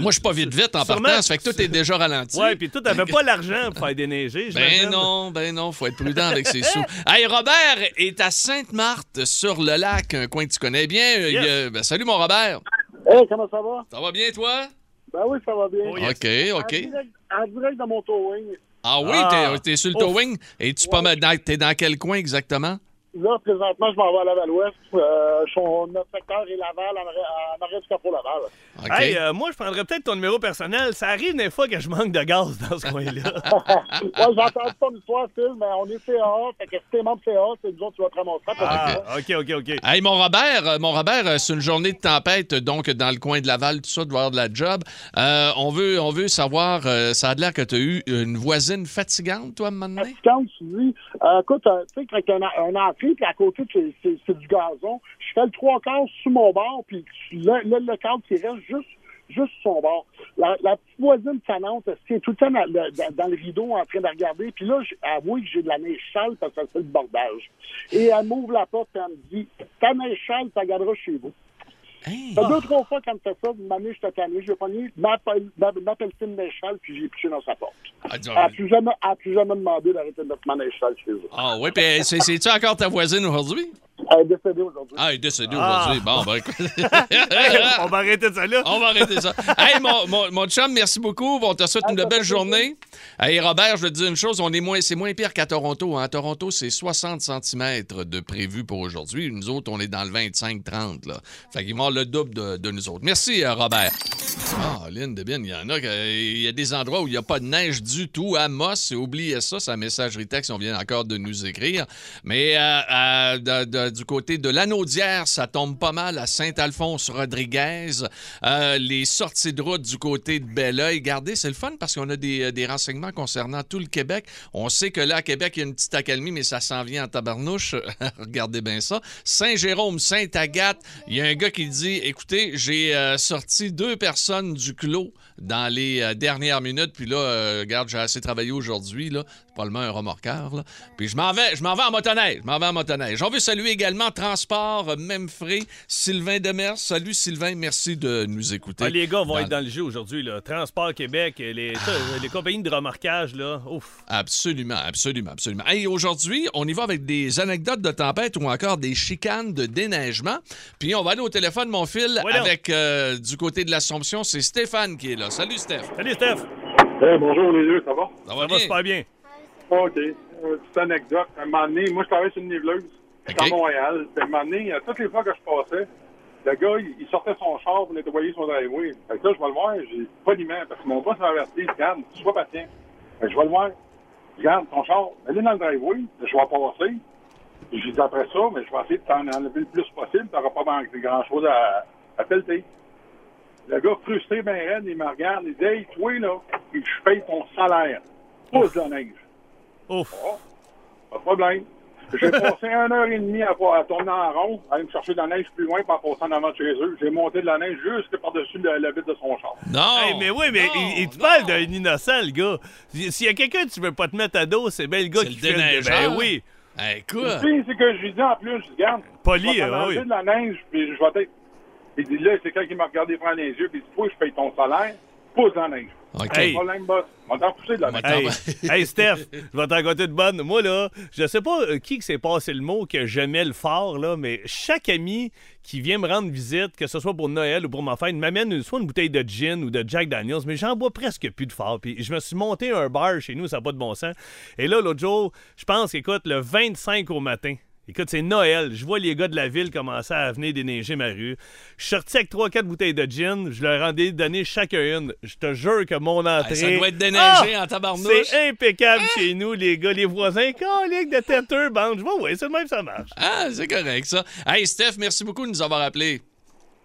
Speaker 1: Moi, je suis pas vite vite en partant, ça fait que tout est déjà ralenti.
Speaker 2: Ouais, puis toi, t'avais pas l'argent pour faire déneiger.
Speaker 1: Ben non, ben non, faut être prudent avec ses sous. Hey, Robert est à Sainte-Marthe, sur le lac, un coin que tu connais bien. Euh, il ben, salut, mon Robert.
Speaker 5: Hey, comment ça va?
Speaker 1: Ça va bien, toi?
Speaker 5: Ben oui, ça va bien.
Speaker 2: Oh, yes.
Speaker 1: OK,
Speaker 5: En
Speaker 1: OK.
Speaker 5: direct, en direct de mon towing.
Speaker 1: Ah oui,
Speaker 2: Ah.
Speaker 1: t'es- t'es sur le towing. Et tu pas mal dans, t'es dans quel coin exactement?
Speaker 5: Là, présentement, je m'en vais à Laval-Ouest. Euh, son- notre secteur est Laval, en en arrêt du capot Laval.
Speaker 2: Hey, euh, moi, je prendrais peut-être ton numéro personnel. Ça arrive des fois que je manque de gaz dans ce coin-là.
Speaker 5: ouais, j'ai entendu ton histoire, Phil, mais on est CA. Fait que si t'es membre CA, c'est nous autres qui va te ramasser.
Speaker 2: ah, OK, OK, OK.
Speaker 1: Hey, mon Robert, euh, mon Robert, euh, c'est une journée de tempête, donc dans le coin de Laval, tout ça, de voir de la job. Euh, on, veut, on veut savoir, euh, ça a l'air que tu as eu une voisine fatigante, toi, donné?
Speaker 5: Quand tu dis, euh, écoute, tu sais, quand t'as un, un entrée, puis à côté, c'est du gazon, je fais le trois quarts sous mon bord, puis là, là, le cadre qui reste juste
Speaker 10: juste sur son bord. La, la petite voisine tannante, elle se tient tout le temps dans, dans- dans le rideau en train de regarder. Puis là, j'avoue que j'ai de la neige chale parce que ça fait le bordage. Et elle m'ouvre la porte et elle me dit Ta neige chale, tu garderas chez vous.
Speaker 1: Hey.
Speaker 10: Ça fait deux, trois fois qu'elle me fait ça. Une année, j'étais tanné. Pogné ma, pel- ma, ma pelletine neige chale puis j'ai piché dans sa porte.
Speaker 1: Ah,
Speaker 10: Elle n'a plus jamais, elle a plus jamais demandé d'arrêter de mettre ma neige chale chez eux.
Speaker 1: Ah oui, puis c'est- c'est-tu encore ta voisine aujourd'hui?
Speaker 10: Elle est décédée aujourd'hui.
Speaker 1: Ah, elle est décédée
Speaker 2: Ah.
Speaker 1: aujourd'hui. Bon, ben écoute.
Speaker 2: On va arrêter ça là.
Speaker 1: On va arrêter ça. Hey, mon, mon, mon chum, merci beaucoup. On te souhaite une
Speaker 10: ça
Speaker 1: belle journée. Hey, Robert, je veux te dire une chose. On est moins, c'est moins pire qu'à Toronto. hein. À Toronto, c'est 60 cm de prévu pour aujourd'hui. Nous autres, on est dans le 25-30. Là. Fait qu'ils vont avoir le double de, de nous autres. Merci, euh, Robert. Ah, Lynn de il y en a. Il y a des endroits où il n'y a pas de neige du tout. À Moss, oubliez ça. La messagerie texte. On vient encore de nous écrire. Mais euh, euh, du côté de l'Anaudière, ça tombe pas mal à Saint-Alphonse-Rodriguez. Euh, les sorties de route du côté de Belleuil. Regardez, c'est le fun parce qu'on a des, renseignements concernant tout le Québec. On sait que là, à Québec, il y a une petite accalmie, mais ça s'en vient en tabarnouche. Regardez bien ça. Saint-Jérôme, Sainte-Agathe, il y a un gars qui dit Écoutez, j'ai sorti deux personnes du clos dans les euh, dernières minutes, puis là, euh, regarde, j'ai assez travaillé aujourd'hui, là. C'est probablement un remorqueur, là. Puis je m'en vais, je m'en vais en motoneige. Je m'en vais en motoneige. On veut saluer également Transport, euh, même frais, Sylvain Demers. Salut Sylvain, merci de nous écouter.
Speaker 2: Ah, les gars vont
Speaker 1: Dans-
Speaker 2: être dans le jeu aujourd'hui. là. Transport Québec, les, ça, les compagnies de remorquage, là. Ouf.
Speaker 1: Absolument, absolument, absolument. Hey, aujourd'hui, on y va avec des anecdotes de tempête ou encore des chicanes de déneigement. Puis on va aller au téléphone, mon fil,
Speaker 2: Ouais,
Speaker 1: avec euh, du côté de l'Assomption, c'est Stéphane qui est là. Salut, Steph.
Speaker 2: Salut, Steph.
Speaker 10: Eh, bonjour les deux, ça va?
Speaker 1: Ça va
Speaker 2: Ça va
Speaker 1: bien?
Speaker 2: super bien.
Speaker 10: OK. Euh, petite anecdote. À un moment donné, moi, je travaillais sur une niveleuse. J'étais à Montréal. Puis à un moment donné, euh, toutes les fois que je passais, le gars, il, sortait son char pour nettoyer son driveway. Fait que là, je vais le voir, j'ai pas d'image parce que mon boss m'a averti, regarde, sois patient. Fait que je vais le voir. Regarde, ton char, allez dans le driveway, je vais passer. J'ai dit après ça, mais je vais essayer de t'en enlever le plus possible. T'auras pas manqué grand-chose à, à pelleter. Le gars, frustré, ben raide, il me regarde, il dit Hey, toi, là, je paye ton salaire. Pousse de la neige.
Speaker 2: Ouf.
Speaker 10: Pas de problème. J'ai passé une heure et demie à, à tourner en rond, à aller me chercher de la neige plus loin, par passer en avant de chez eux. J'ai monté de la neige juste par-dessus le, le vide de son char.
Speaker 1: Non!
Speaker 2: Hey, mais oui, mais
Speaker 1: non,
Speaker 2: il, il te
Speaker 1: non.
Speaker 2: parle d'un innocent, le gars. S'il y a quelqu'un que tu veux pas te mettre à dos, c'est bien le gars qui
Speaker 1: le
Speaker 2: fait
Speaker 1: déneigeur.
Speaker 2: Ben oui.
Speaker 1: Hey,
Speaker 10: Le
Speaker 1: écoute,
Speaker 10: pire, c'est que je lui dis en plus, je dis, regarde,
Speaker 2: Poli,
Speaker 10: je vais
Speaker 2: hein, oui.
Speaker 10: de la neige, puis je vais être... Il dit, là, c'est quand il m'a regardé prendre les yeux, puis il dit, toi, je paye ton salaire, pousse dans la neige.
Speaker 1: OK.
Speaker 2: Hey.
Speaker 10: problème, boss. On va t'en pousser de la neige.
Speaker 2: Hey, hey, Steph, je vais t'en raconter de bonne. Moi, là, je sais pas euh, qui que s'est passé le mot que j'aimais le fort, là, mais chaque ami qui vient me rendre visite, que ce soit pour Noël ou pour ma fête, m'amène soit une bouteille de gin ou de Jack Daniels, mais j'en bois presque plus de fort. Puis je me suis monté un bar chez nous, ça n'a pas de bon sens. Et là, l'autre jour, je pense qu'écoute, le 25 au matin, Écoute, c'est Noël. Je vois les gars de la ville commencer à venir déneiger ma rue. Je suis sorti avec 3-4 bouteilles de gin. Je leur en ai donné chacun une. Je te jure que mon entrée.
Speaker 1: Hey, ça doit être déneigé
Speaker 2: Ah!
Speaker 1: en tabarnouche.
Speaker 2: C'est impeccable chez nous, les gars, les voisins. Calique de têteux, bande. Je vois, ouais, c'est le même, ça marche.
Speaker 1: Ah, c'est correct, ça. Hey, Steph, merci beaucoup de nous avoir appelés.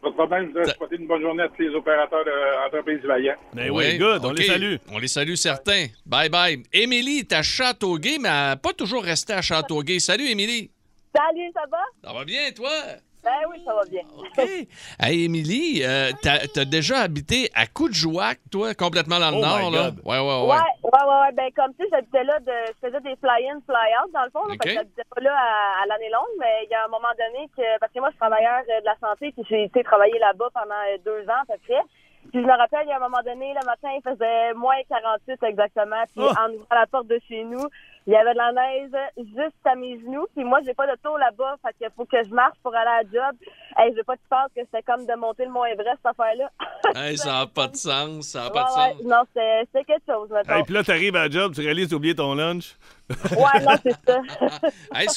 Speaker 10: Pas de problème, je voudrais souhaiter une bonne journée à tous les opérateurs d'entreprise vaillants.
Speaker 2: Ben oui, good, on les salue.
Speaker 1: On les salue, certains. Bye bye. Émilie est à Châteauguay, mais elle n'a pas toujours resté à Châteauguay. Salut, Émilie.
Speaker 4: Salut, ça va?
Speaker 1: Ça va bien, toi?
Speaker 4: Ben oui, ça va bien.
Speaker 1: OK. Hey, Émilie, euh, t'as as déjà habité à Coudjouac, toi, complètement dans le
Speaker 2: Oh
Speaker 1: nord, là? Ouais, ouais,
Speaker 4: Ouais,
Speaker 1: ouais.
Speaker 4: ouais, ouais. Ben, comme tu sais, j'habitais là, de, je faisais des fly-in, fly-out, dans le fond. là,
Speaker 1: OK.
Speaker 4: Fait que j'habitais pas là à, à l'année longue, mais il y a un moment donné que, parce que moi, je suis travailleur euh, de la santé, puis j'ai été travailler là-bas pendant euh, deux ans, à peu près. Puis je me rappelle, il y a un moment donné, le matin, il faisait moins 48 exactement. Puis
Speaker 2: Oh!
Speaker 4: en ouvrant la porte de chez nous, il y avait de la neige juste à mes genoux. Puis moi, j'ai pas de tour là-bas. Fait qu'il faut que je marche pour aller à la job. Hey, je vais pas te faire que c'était comme de monter le Mont Everest, cette affaire-là.
Speaker 1: Hey, ça n'a pas de sens, ça n'a pas de
Speaker 4: Ouais,
Speaker 1: sens.
Speaker 4: Non, c'était quelque chose, mettons.
Speaker 2: Hey, puis là, t'arrives à la job, tu réalises, t'as oublié ton lunch.
Speaker 4: Ouais, non, c'est ça.
Speaker 1: Hey,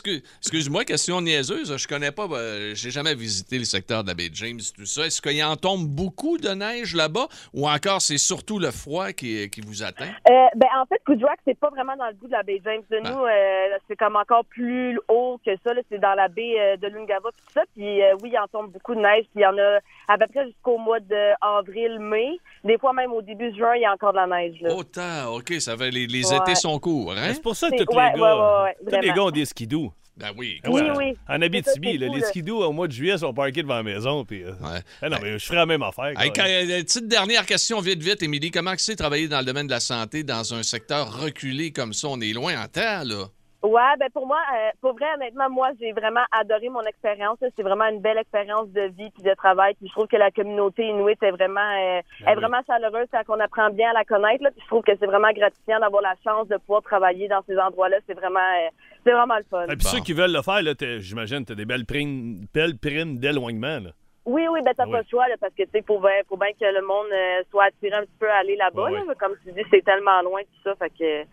Speaker 1: excuse-moi, question niaiseuse. Je connais pas, euh, j'ai jamais visité le secteur de la baie de James, tout ça. Est-ce qu'il en tombe beaucoup de neige là-bas ou encore c'est surtout le froid qui, qui vous atteint?
Speaker 4: Euh, ben, en fait, Coudjouac, c'est pas vraiment dans le bout de la baie James. De
Speaker 1: Ah.
Speaker 4: nous, euh, c'est comme encore plus haut que ça. là. C'est dans la baie euh, de Lungava puis tout ça. Puis euh, oui, il en tombe beaucoup de neige. Puis il y en a à peu près jusqu'au mois d'avril, mai. Des fois, même au début juin, il y a encore de la neige. Là.
Speaker 1: Autant, OK, ça fait les, les
Speaker 4: Ouais.
Speaker 1: étés sont courts, hein?
Speaker 2: C'est pour ça que tous les
Speaker 4: ouais,
Speaker 2: gars,
Speaker 4: ouais, ouais,
Speaker 2: tous les gars ont des skidoo.
Speaker 1: Ben oui.
Speaker 2: Ah
Speaker 4: Oui, oui.
Speaker 2: En Abitibi, là, les skidoo au mois de juillet sont parqués devant la maison. Puis, euh,
Speaker 1: Ouais.
Speaker 2: ah non, mais je ferais la même affaire.
Speaker 1: Hey,
Speaker 2: quoi.
Speaker 1: quand- euh, petite dernière question, vite, vite, Émilie. Comment c'est travailler dans le domaine de la santé dans un secteur reculé comme ça? On est loin en terre, là.
Speaker 4: Ouais, ben pour moi, euh, pour vrai, honnêtement, moi, j'ai vraiment adoré mon expérience. là. C'est vraiment une belle expérience de vie puis de travail. Puis je trouve que la communauté inuit est vraiment, euh,
Speaker 2: Ben
Speaker 4: est vraiment chaleureuse quand on apprend bien à la connaître. Là. Puis je trouve que c'est vraiment gratifiant d'avoir la chance de pouvoir travailler dans ces endroits-là. C'est vraiment, euh, c'est vraiment le fun.
Speaker 2: Et puis
Speaker 1: Bon.
Speaker 2: ceux qui veulent le faire, là, t'as- j'imagine, tu as des belles primes, belles primes d'éloignement. là.
Speaker 4: Oui, oui, ben t'as
Speaker 2: Ah
Speaker 4: pas
Speaker 2: oui.
Speaker 4: le choix là, parce que tu sais, faut bien, faut bien que le monde euh, soit attiré un petit peu à aller là-bas. Là. Comme tu dis, c'est tellement loin tout ça, fait que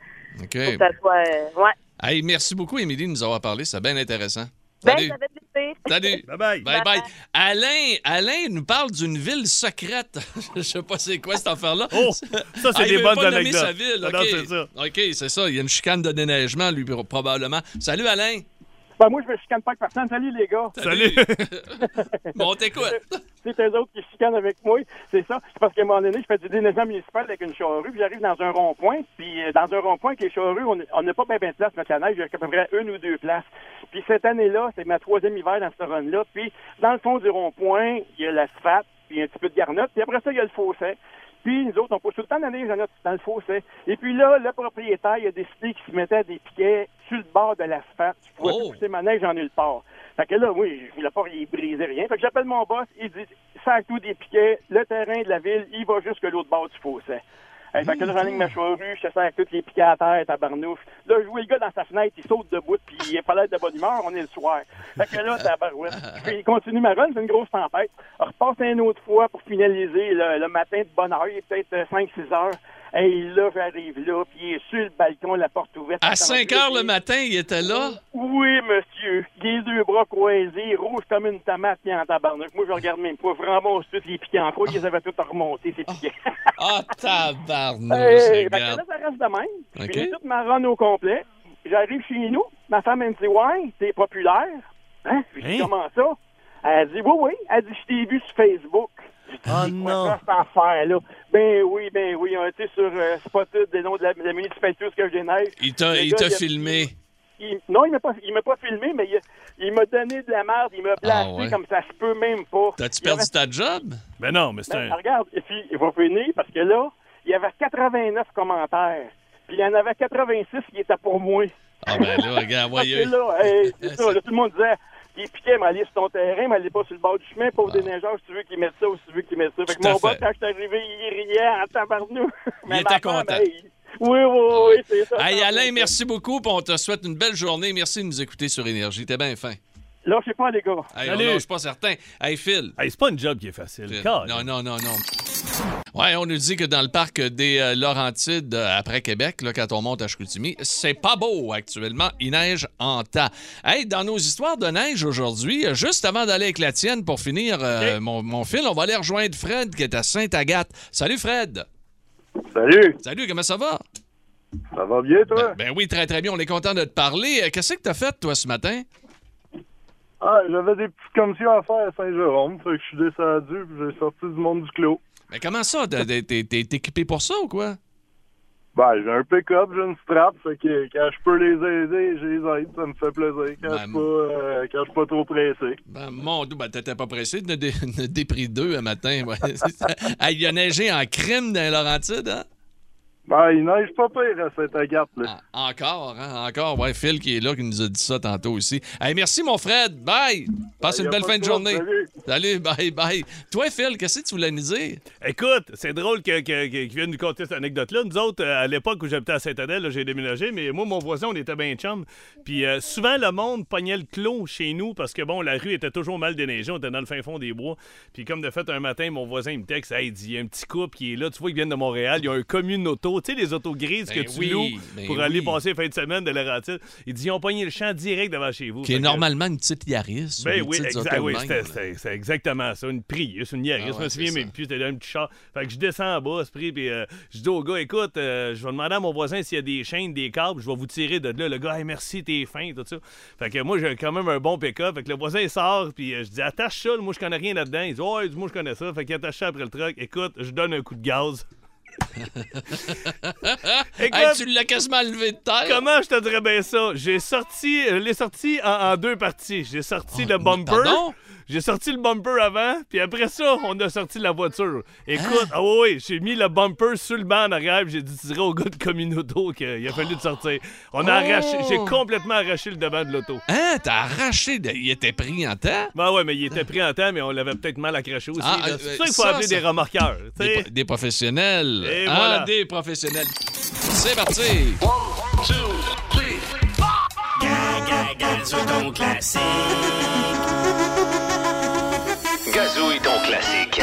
Speaker 4: faut que ça soit, euh, ouais.
Speaker 1: Hey, merci beaucoup, Émilie, de nous avoir parlé. C'est bien intéressant.
Speaker 4: Ben,
Speaker 1: Salut.
Speaker 4: plaisir.
Speaker 1: Salut.
Speaker 2: Bye bye.
Speaker 1: Bye bye. Alain, Alain nous parle d'une ville secrète. Je sais pas c'est quoi cette affaire-là.
Speaker 2: Oh, ça, c'est
Speaker 1: Ah,
Speaker 2: des bonnes
Speaker 1: pas
Speaker 2: anecdotes.
Speaker 1: sa ville. OK,
Speaker 2: c'est ça.
Speaker 1: Ça. Il y a une chicane de déneigement, lui, probablement. Salut, Alain.
Speaker 5: Ben, moi, je me chicane pas avec personne. Salut, les gars.
Speaker 2: Salut.
Speaker 1: Bon, on t'écoute.
Speaker 5: C'est eux autres qui chicanent avec moi. C'est ça. C'est parce qu'à un moment donné, je fais du déneigement municipal avec une charrue, puis j'arrive dans un rond-point. Puis euh, dans un rond-point avec les charrues, on on n'a pas bien ben de place mettre la neige. Il y a à peu près une ou deux places. Puis cette année-là, c'est ma troisième hiver dans ce run-là. Puis dans le fond du rond-point, il y a l'asphalte, puis un petit peu de garnotte. Puis après ça, il y a le fossé. Puis nous autres, on pousse tout le temps la neige dans notre- dans le fossé. Et puis là, le propriétaire, il a décidé qu'il se mettait des piquets sur le bord de l'asphalte. Je pouvais
Speaker 1: Oh.
Speaker 5: pousser ma neige en nulle part. Fait que là, oui, je voulais pas y briser rien. Fait que j'appelle mon boss, il dit, sac tout des piquets, le terrain de la ville, il va jusque l'autre bord du fossé. Hey, fait que là, j'enligne ma charrue, je sers tous les piquets à terre, tabarnouf. Là, je vois le gars dans sa fenêtre, il saute debout, puis il est pas l'air de bonne humeur, on est le soir. Fait que là, tabarouette. Puis il continue ma run, c'est une grosse tempête. On repasse une autre fois pour finaliser le, le matin de bonne heure, il est peut-être euh, 5-6 heures. Et là, j'arrive là, puis il est sur le balcon, la porte ouverte.
Speaker 1: À 5 heures le matin, il était là?
Speaker 5: Oui, monsieur. Les deux bras croisés, rouge comme une tomate, puis en tabarnak. Moi, je regarde même pas. Je ramasse tous les piquets en croix. Ils les avaient tous remontés, ces piquets.
Speaker 1: Ah, tabarnouche,
Speaker 5: Hey, fait que
Speaker 1: regarde.
Speaker 5: là, ça reste de même. Je
Speaker 1: OK.
Speaker 5: finis toute ma run au complet. J'arrive chez nous. Ma femme, elle me dit Ouais, t'es populaire. Hein? Je dis
Speaker 2: Hein?
Speaker 5: Comment ça? Elle dit Oui, oui. Elle dit Je t'ai vu sur Facebook. Dis,
Speaker 2: Oh non.
Speaker 5: cette affaire-là? Ben oui, ben oui. On était sur euh, Spotted, des noms de la, de la municipalité où ce que je déneige.
Speaker 1: Il t'a il
Speaker 5: gars,
Speaker 1: t'a
Speaker 5: il a-
Speaker 1: filmé.
Speaker 5: il- non, il m'a pas, il m'a pas filmé, mais il, il m'a donné de la merde, il m'a placé
Speaker 1: Ah ouais.
Speaker 5: comme ça se peut même pas.
Speaker 1: T'as-tu perdu
Speaker 5: avait-
Speaker 1: ta job?
Speaker 2: Ben non, mais c'est
Speaker 5: Ben,
Speaker 2: un.
Speaker 5: regarde, et puis il va finir parce que là, il y avait 89 commentaires. Puis il y en avait 86 qui étaient pour moi.
Speaker 1: Ah ben là, regarde,
Speaker 5: Parce
Speaker 1: voyez.
Speaker 5: que là, hey, c'est ça, là, tout le monde disait, il piquait, mais allez sur ton terrain, mais allez pas sur le bord du chemin, pauvre déneigeur, si tu veux qu'il mette ça ou si tu veux qu'il mette ça. Fait que
Speaker 1: Tout
Speaker 5: mon quand je suis arrivé, il riait en tabarnou. Mais
Speaker 1: était
Speaker 5: femme,
Speaker 1: content.
Speaker 5: oui, oui, oui, c'est ça.
Speaker 1: Hey, Alain, merci beaucoup. puis on te souhaite une belle journée. Merci de nous écouter sur Énergie. T'es bien fin.
Speaker 5: Là, je sais pas, les gars.
Speaker 1: Hey,
Speaker 2: Salut.
Speaker 1: non, je suis pas certain. Hey, Phil.
Speaker 2: Hey, c'est pas une job qui est facile.
Speaker 1: Non, non, non, non. Ouais, on nous dit que dans le parc des euh, Laurentides, euh, après Québec, là, quand on monte à Chicoutimi, c'est pas beau actuellement. Il neige en tas. Hey, dans nos histoires de neige aujourd'hui, euh, juste avant d'aller avec la tienne pour finir euh, mon, mon fil, on va aller rejoindre Fred qui est à Sainte-Agathe. Salut Fred.
Speaker 5: Salut,
Speaker 1: Salut, comment ça va?
Speaker 5: ça va bien, toi?
Speaker 1: Ben, ben oui, très très bien. On est content de te parler. Qu'est-ce que t'as fait, toi, ce matin?
Speaker 5: Ah, j'avais des petites commissions à faire à Saint-Jérôme, fait que je suis descendu puis j'ai sorti du monde du clos.
Speaker 1: Mais comment ça? T'es t'es- t'es- t'es équipé pour ça ou quoi?
Speaker 5: Ben, j'ai un pick-up, j'ai une strap, fait que quand je peux les aider, je les aide, ça me fait plaisir quand je suis pas, euh, quand je suis pas trop pressé.
Speaker 1: Ben, mon Dieu, ben, t'étais pas pressé de dé- de dépris deux un matin. ouais. Il a neigé en crime dans les Laurentides, hein?
Speaker 5: Ben, il neige pas pire à Saint-Agathe, là.
Speaker 1: En- encore, hein? Encore. Ouais, Phil qui est là, qui nous a dit ça tantôt aussi. Hey, merci, mon Fred. Bye! Passe
Speaker 5: Y
Speaker 1: une belle fin
Speaker 5: de
Speaker 1: journée.
Speaker 5: salut.
Speaker 1: Salut, bye, bye. Toi, Phil, qu'est-ce que tu voulais nous dire?
Speaker 2: Écoute, c'est drôle que, que, vienne nous conter cette anecdote-là. Nous autres, euh, à l'époque où j'habitais à Saint-Adèle, j'ai déménagé, mais moi, mon voisin, on était bien chum. Puis euh, souvent, le monde pognait le clos chez nous parce que, bon, la rue était toujours mal déneigée. On était dans le fin fond des bois. Puis comme de fait, un matin, mon voisin, il me texte, hey, il dit, il y a un petit couple qui est là. Tu vois, ils viennent de Montréal. Il y a un commune auto. Tu sais, les autos grises
Speaker 1: Ben
Speaker 2: que tu
Speaker 1: oui,
Speaker 2: loues
Speaker 1: ben
Speaker 2: pour aller passer la fin de semaine de Laurentide. Il dit, ils ont pogné le champ direct devant chez vous.
Speaker 1: Qui est
Speaker 2: que-
Speaker 1: normalement une petite Yaris.
Speaker 2: ben oui, oui, c'est exactement ça. Une Prius, une Yaris.
Speaker 1: Ah
Speaker 2: je
Speaker 1: ouais,
Speaker 2: me souviens même plus. C'était un petit char. Fait que je descends en bas, ce prix, puis euh, je dis au gars, écoute, euh, je vais demander à mon voisin s'il y a des chaînes, des câbles, je vais vous tirer de là. Le gars, Hey, merci, t'es fin, tout ça. Fait que moi, j'ai quand même un bon pick-up. Fait que le voisin sort, puis euh, je dis, attache ça, moi, je connais rien là-dedans. Il dit, ouais, moi, je connais ça. Fait qu'il attache ça après le truck. Écoute, je donne un coup de gaz. Écoute,
Speaker 1: Hey, tu l'as quasiment levé de terre.
Speaker 2: comment je te dirais bien ça? J'ai sorti, je l'ai sorti en, en deux parties. J'ai sorti le
Speaker 1: Ah,
Speaker 2: bumper.
Speaker 1: pardon?
Speaker 2: J'ai sorti le bumper avant, puis après ça, on a sorti la voiture. Écoute,
Speaker 1: Hein?
Speaker 2: ah oui, oui, j'ai mis le bumper sur le banc en arrière, puis j'ai dit tirer au gars de Communauto qu'il a fallu de sortir. On a
Speaker 1: Oh!
Speaker 2: arraché, j'ai complètement arraché le devant de l'auto.
Speaker 1: Hein, t'as arraché. de- Il était pris en temps?
Speaker 2: Ben ouais, mais il était pris en temps, mais on l'avait peut-être mal accroché aussi.
Speaker 1: Ah,
Speaker 2: là.
Speaker 1: euh,
Speaker 2: C'est ça qu'il faut
Speaker 1: ça,
Speaker 2: appeler
Speaker 1: ça-
Speaker 2: des remorqueurs.
Speaker 1: Des,
Speaker 2: sais.
Speaker 1: pro- des professionnels.
Speaker 2: Et
Speaker 1: ah,
Speaker 2: voilà.
Speaker 1: des professionnels. C'est parti.
Speaker 6: Gazou ton classique.
Speaker 8: Gazouille ton classique.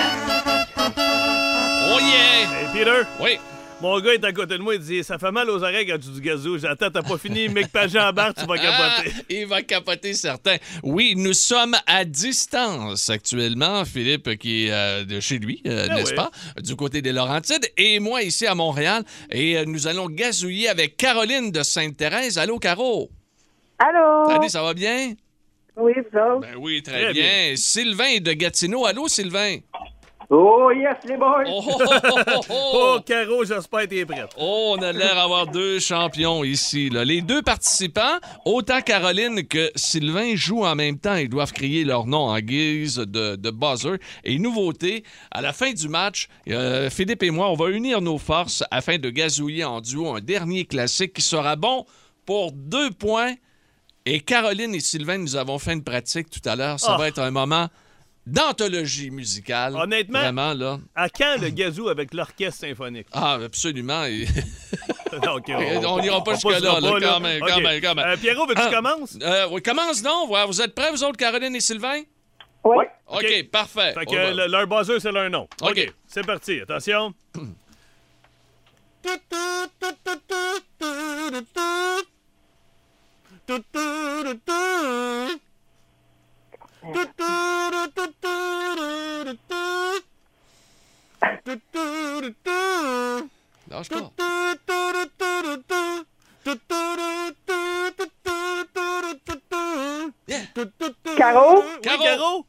Speaker 1: Oh yeah!
Speaker 2: Hey, Peter,
Speaker 1: Oui.
Speaker 2: mon gars est à côté de moi, il dit Ça fait mal aux oreilles quand tu dis gazou. J'attends, t'as pas fini, mec Pagé en barre, tu vas
Speaker 1: Ah,
Speaker 2: capoter.
Speaker 1: il va capoter certain. Oui, nous sommes à distance actuellement. Philippe qui est euh, de chez lui, euh,
Speaker 2: Ah
Speaker 1: n'est-ce
Speaker 2: oui.
Speaker 1: pas, du côté des Laurentides, et moi ici à Montréal. Et euh, nous allons gazouiller avec Caroline de Sainte-Thérèse. Allô, Caro?
Speaker 3: Allô?
Speaker 1: Salut, ça va bien?
Speaker 3: Oui, vous autres?
Speaker 1: Ben oui, très,
Speaker 2: Très
Speaker 1: bien.
Speaker 2: bien.
Speaker 1: Sylvain de Gatineau. Allô, Sylvain?
Speaker 3: Oh, yes, les boys!
Speaker 1: Oh, oh, oh, oh, oh,
Speaker 2: Oh,
Speaker 1: oh.
Speaker 2: Caro, j'espère que t'es prête.
Speaker 1: Oh, on a l'air d'avoir deux champions ici. là. Les deux participants, autant Caroline que Sylvain, jouent en même temps. Ils doivent crier leur nom en guise de, de buzzer. Et nouveauté, à la fin du match, euh, Philippe et moi, on va unir nos forces afin de gazouiller en duo un dernier classique qui sera bon pour deux points. Et Caroline et Sylvain, nous avons fait une pratique tout à l'heure. Ça
Speaker 2: Oh.
Speaker 1: va être un moment d'anthologie musicale.
Speaker 2: Honnêtement-
Speaker 1: Vraiment, là.
Speaker 2: À quand le gazou avec l'orchestre symphonique?
Speaker 1: Ah, absolument. Et- On n'ira pas jusque-là, là, quand même, quand
Speaker 2: Ok.
Speaker 1: même, quand même.
Speaker 2: Euh, Pierrot, veux-tu
Speaker 1: Ah.
Speaker 2: commencer?
Speaker 1: Euh, oui, commence donc. Vous êtes prêts, vous autres, Caroline et Sylvain?
Speaker 3: Oui.
Speaker 1: OK,
Speaker 2: OK.
Speaker 1: parfait.
Speaker 2: Fait que le- leur buzzer, c'est leur nom.
Speaker 1: OK.
Speaker 2: OK, c'est parti. Attention.
Speaker 1: Lâche pas.
Speaker 3: Caro?
Speaker 2: Oui,
Speaker 1: Caro?
Speaker 2: Caro?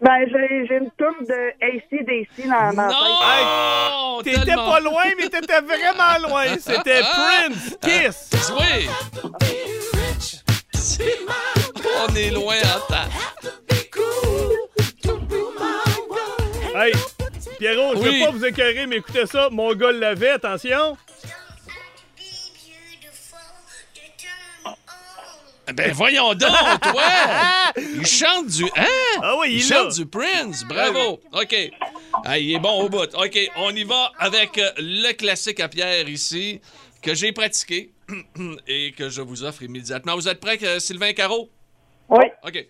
Speaker 3: Ben, j'ai une tourne de ACDC dans ma tête.
Speaker 2: T'étais pas loin, mais t'étais vraiment loin. C'était Prince, Kiss.
Speaker 1: Oui! On est loin en temps.
Speaker 2: Hey, Pierrot, je
Speaker 1: Oui.
Speaker 2: veux pas vous écœurer, mais écoutez ça. Mon gars l'avait, attention.
Speaker 1: Ben voyons donc, toi! Il chante du... Hein?
Speaker 2: Ah oui, il
Speaker 1: Il
Speaker 2: est là.
Speaker 1: chante du Prince. Bravo. OK. Ah, il est bon au bout. OK, on y va avec euh, le classique à Pierre ici, que j'ai pratiqué et que je vous offre immédiatement. Vous êtes prêts, que- Sylvain Caro?
Speaker 3: Oui.
Speaker 1: OK.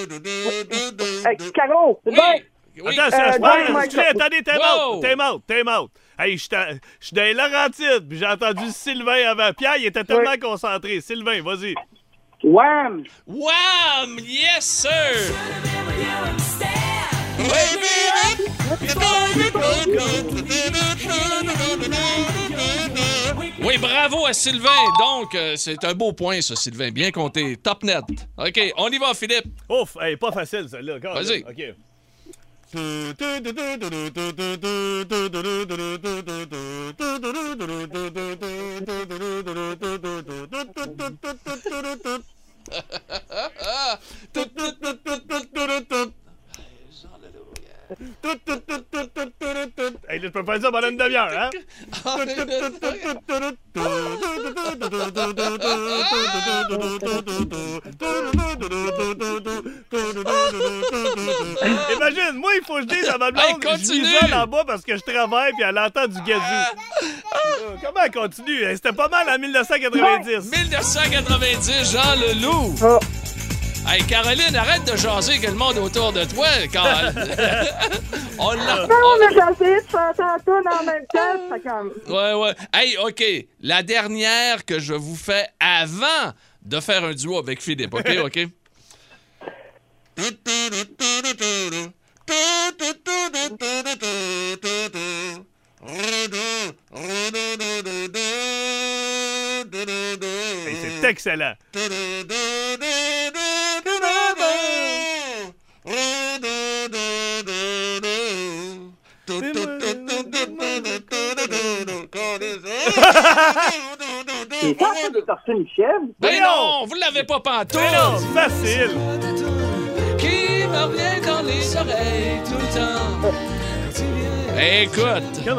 Speaker 3: Euh, Caro, c'est
Speaker 1: Oui.
Speaker 3: bon.
Speaker 1: Oui.
Speaker 2: Attends,
Speaker 3: Euh.
Speaker 2: Attendez, time
Speaker 1: Wow.
Speaker 2: out. Time out. Time out. Hey, je suis dans les Laurentides, puis j'ai entendu Sylvain avant. Pierre, il était tellement concentré. Sylvain, vas-y.
Speaker 3: Wham!
Speaker 1: Wham! Yes, sir! Oui, bravo à Sylvain. Donc, euh, c'est un beau point, ça, Sylvain. Bien compté. Top net. OK, on y va, Philippe.
Speaker 2: Ouf, hey, pas facile, celle-là. quand même.
Speaker 1: Vas-y.
Speaker 2: OK. Hey, là, je peux faire ça pendant une demi-heure, hein? Imagine, moi, il faut que je dise à ma blonde
Speaker 1: Hey,
Speaker 2: que je
Speaker 1: continue.
Speaker 2: m'isole en bas parce que je travaille puis elle entend du gazou. Euh, Comment elle continue? Hey, C'était pas mal en 1990.
Speaker 1: 1990, Jean Leloup. Hey, Caroline, arrête de jaser avec le monde autour de toi. Quand... on l'a...
Speaker 3: Non, mais j'ai essayé de chanter en tourne en même temps. Ça comme...
Speaker 1: Ouais, ouais. Hey, OK. La dernière que je vous fais avant de faire un duo avec Philippe. OK, OK?
Speaker 2: C'est excellent.
Speaker 9: C'est ça, ça, de
Speaker 1: ben non! Vous l'avez pas pantoute!
Speaker 2: Facile!
Speaker 1: Qui me revient dans les oreilles tout le temps? Écoute,
Speaker 2: Comme.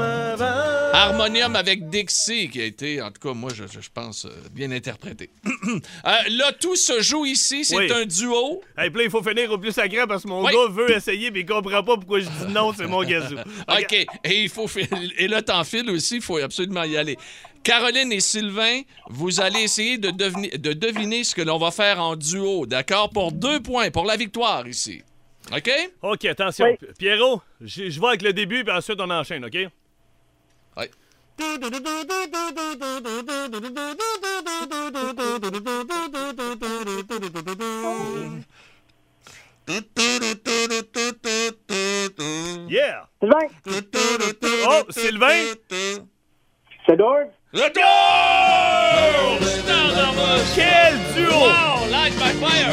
Speaker 1: Harmonium avec Dixie, qui a été, en tout cas, moi, je, pense, euh, bien interprété. Euh, là, tout se joue ici, c'est
Speaker 2: Oui.
Speaker 1: un duo.
Speaker 2: Hey, puis là, il faut finir au plus sacré parce que mon
Speaker 1: Oui.
Speaker 2: gars veut essayer, mais il comprend pas pourquoi je dis non, c'est mon gazou.
Speaker 1: OK. Et il faut fi- et là, t'en files aussi, il faut absolument y aller. Caroline et Sylvain, vous allez essayer de, de deviner ce que l'on va faire en duo, d'accord? Pour deux points, pour la victoire ici. OK?
Speaker 2: OK, attention.
Speaker 9: Oui.
Speaker 2: Pierrot, je vais avec le début, puis ensuite on enchaîne, OK?
Speaker 1: Ouais.
Speaker 2: Yeah!
Speaker 9: Sylvain,
Speaker 2: Oh, Sylvain!
Speaker 9: c'est
Speaker 1: duo!
Speaker 2: Quel duo!
Speaker 1: Wow! Light by fire!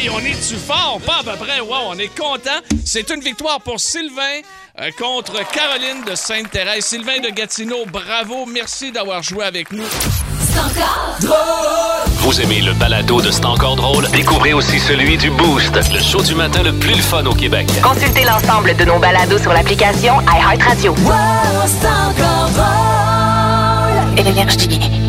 Speaker 1: Hey, on est-tu fort? Pas à peu près. Wow, on est content. C'est une victoire pour Sylvain euh, contre Caroline de Sainte-Thérèse. Sylvain de Gatineau, bravo. Merci d'avoir joué avec nous.
Speaker 8: Vous aimez le balado de C'est encore drôle? Découvrez aussi celui du Boost, le show du matin le plus le fun au Québec.
Speaker 7: Consultez l'ensemble de nos balados sur l'application iHeartRadio. Énergie.